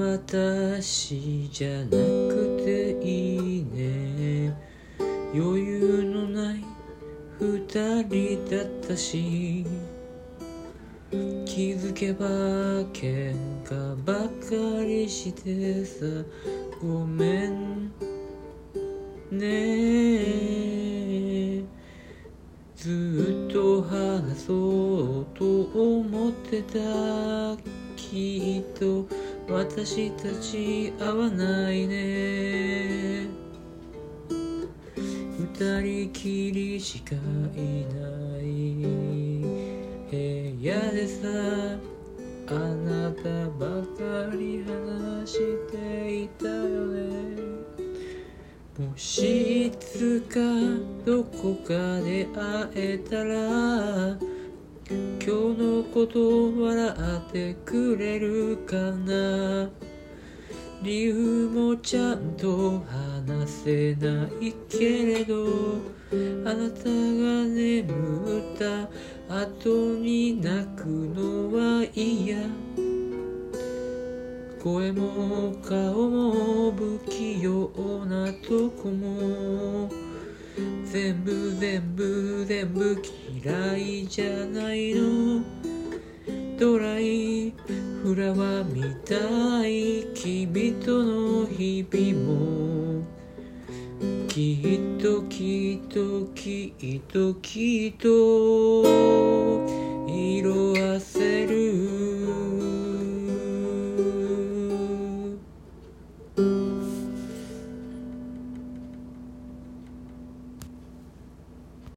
私じゃなくていいね余裕のない二人だったし気づけば喧嘩ばかりしてさごめんね。ずっと話そうと思ってた。きっと私たち合わないね。二人きりしかいない。部屋でさあなたばかり話していたよね。もしいつかどこかで会えたら今日のこと笑ってくれるかな？理由もちゃんと話せないけれどあなたが眠った後に泣くのは嫌。声も顔も不器用なとこも。全部全部全部嫌いじゃないの。ドライフラワーみたい。君との日々も。きっときっときっときっと。